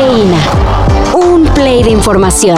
Cafeína. Un play de información.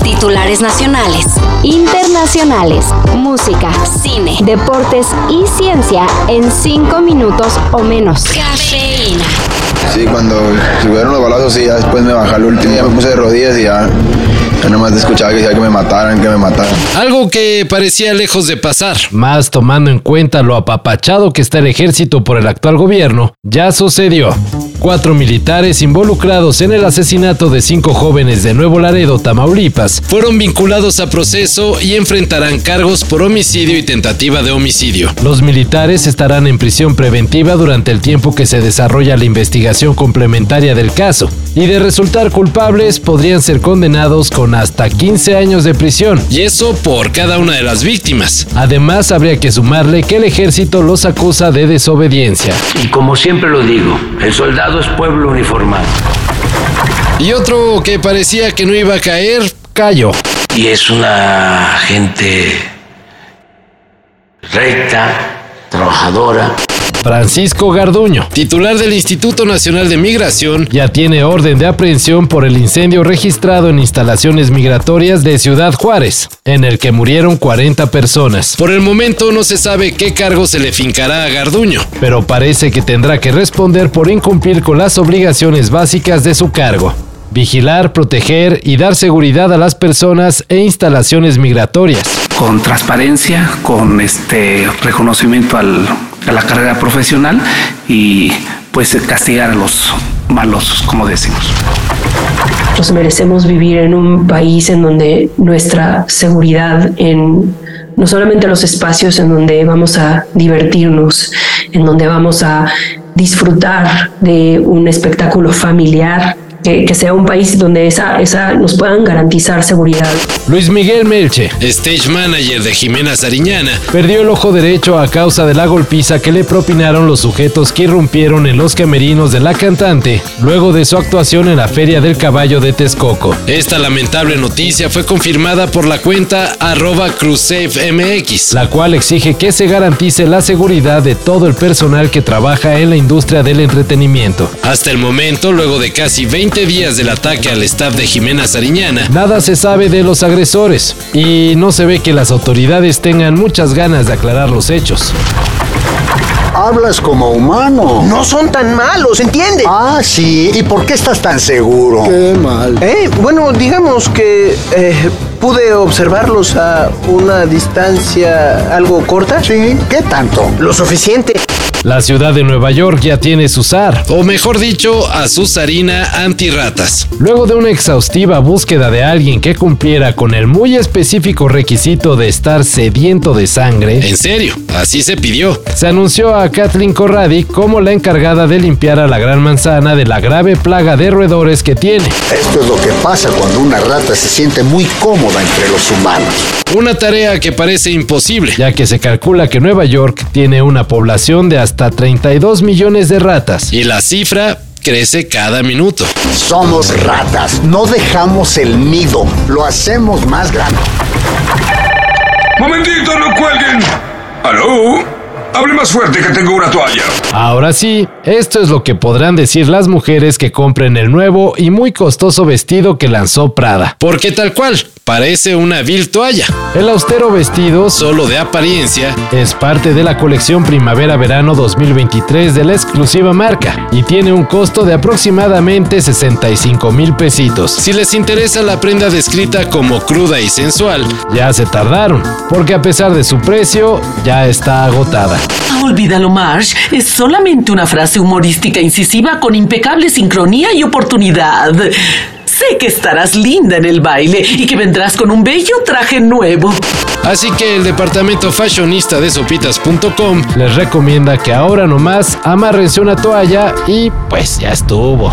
Titulares nacionales, internacionales, música, cine, deportes y ciencia en cinco minutos o menos. Cafeína. Sí, cuando subieron los balazos, sí, ya después me bajé al último, ya me puse de rodillas y ya, ya nomás escuchaba que decía que me mataran, que me mataran. Algo que parecía lejos de pasar. Más tomando en cuenta lo apapachado que está el ejército por el actual gobierno, ya sucedió. Cuatro militares involucrados en el asesinato de cinco jóvenes de Nuevo Laredo, Tamaulipas, Fueron vinculados a proceso y enfrentarán cargos por homicidio y tentativa de homicidio. Los militares estarán en prisión preventiva durante el tiempo que se desarrolla la investigación complementaria del caso, y de resultar culpables podrían ser condenados con hasta 15 años de prisión. Y eso por cada una de las víctimas. Además, habría que sumarle que el ejército los acusa de desobediencia. Y como siempre lo digo, el soldado es pueblo uniformado. Y otro que parecía que no iba a caer, Callo. Y es una gente recta, trabajadora. Francisco Garduño titular del Instituto Nacional de Migración, ya tiene orden de aprehensión por el incendio registrado en instalaciones migratorias de Ciudad Juárez, en el que murieron 40 personas. por el momento no se sabe qué cargo se le fincará a Garduño. pero parece que tendrá que responder por incumplir con las obligaciones básicas de su cargo. Vigilar, proteger y dar seguridad a las personas e instalaciones migratorias. con transparencia, con este reconocimiento al- a la carrera profesional y pues castigar a los malos, como decimos. Nos merecemos vivir en un país en donde nuestra seguridad en no solamente los espacios en donde vamos a divertirnos, en donde vamos a disfrutar de un espectáculo familiar, que, que sea un país donde esa, esa nos puedan garantizar seguridad. Luis Miguel Melche Stage manager de Jimena Sariñana, perdió el ojo derecho a causa de la golpiza que le propinaron los sujetos que irrumpieron en los camerinos de la cantante luego de su actuación en la Feria del Caballo de Texcoco. esta lamentable noticia fue confirmada por la cuenta arroba CruzSafeMX. la cual exige que se garantice la seguridad de todo el personal que trabaja en la industria del entretenimiento. Hasta el momento, luego de casi 20 días del ataque al staff de Jimena Sariñana, Nada se sabe de los agresores y no se ve que las autoridades tengan muchas ganas de aclarar los hechos. Hablas como humano. No son tan malos, ¿entiende? Ah, sí. ¿Y por qué estás tan seguro? Qué mal. Eh, bueno, digamos que eh, pude observarlos a una distancia algo corta. Sí, ¿qué tanto? Lo suficiente. La ciudad de Nueva York ya tiene su SAR. o mejor dicho, Azucarina antirratas. Luego de una exhaustiva búsqueda de alguien que cumpliera con el muy específico requisito de estar sediento de sangre, En serio, así se pidió. se anunció a Kathleen Corradi como la encargada de limpiar a la Gran Manzana de la grave plaga de roedores que tiene. Esto es lo que pasa cuando una rata se siente muy cómoda entre los humanos. Una tarea que parece imposible. ya que se calcula que Nueva York tiene una población de hasta 32 millones de ratas. Y la cifra crece cada minuto. Somos ratas. No dejamos el nido. Lo hacemos más grande. Momentito, no cuelguen. ¿Aló? Hable más fuerte que tengo una toalla. Ahora sí, esto es lo que podrán decir las mujeres que compren el nuevo y muy costoso vestido que lanzó Prada. Porque tal cual, parece una vil toalla. El austero vestido Solo de apariencia, es parte de la colección Primavera-Verano 2023 de la exclusiva marca y tiene un costo de aproximadamente 65 mil pesitos. si les interesa la prenda descrita como cruda y sensual, Ya se tardaron, porque a pesar de su precio, ya está agotada. Olvídalo, Marsh. Es solamente una frase humorística incisiva con impecable sincronía y oportunidad. Sé que estarás linda en el baile y que vendrás con un bello traje nuevo. Así que el departamento fashionista de sopitas.com Les recomienda que ahora nomás amárrense una toalla y pues ya estuvo.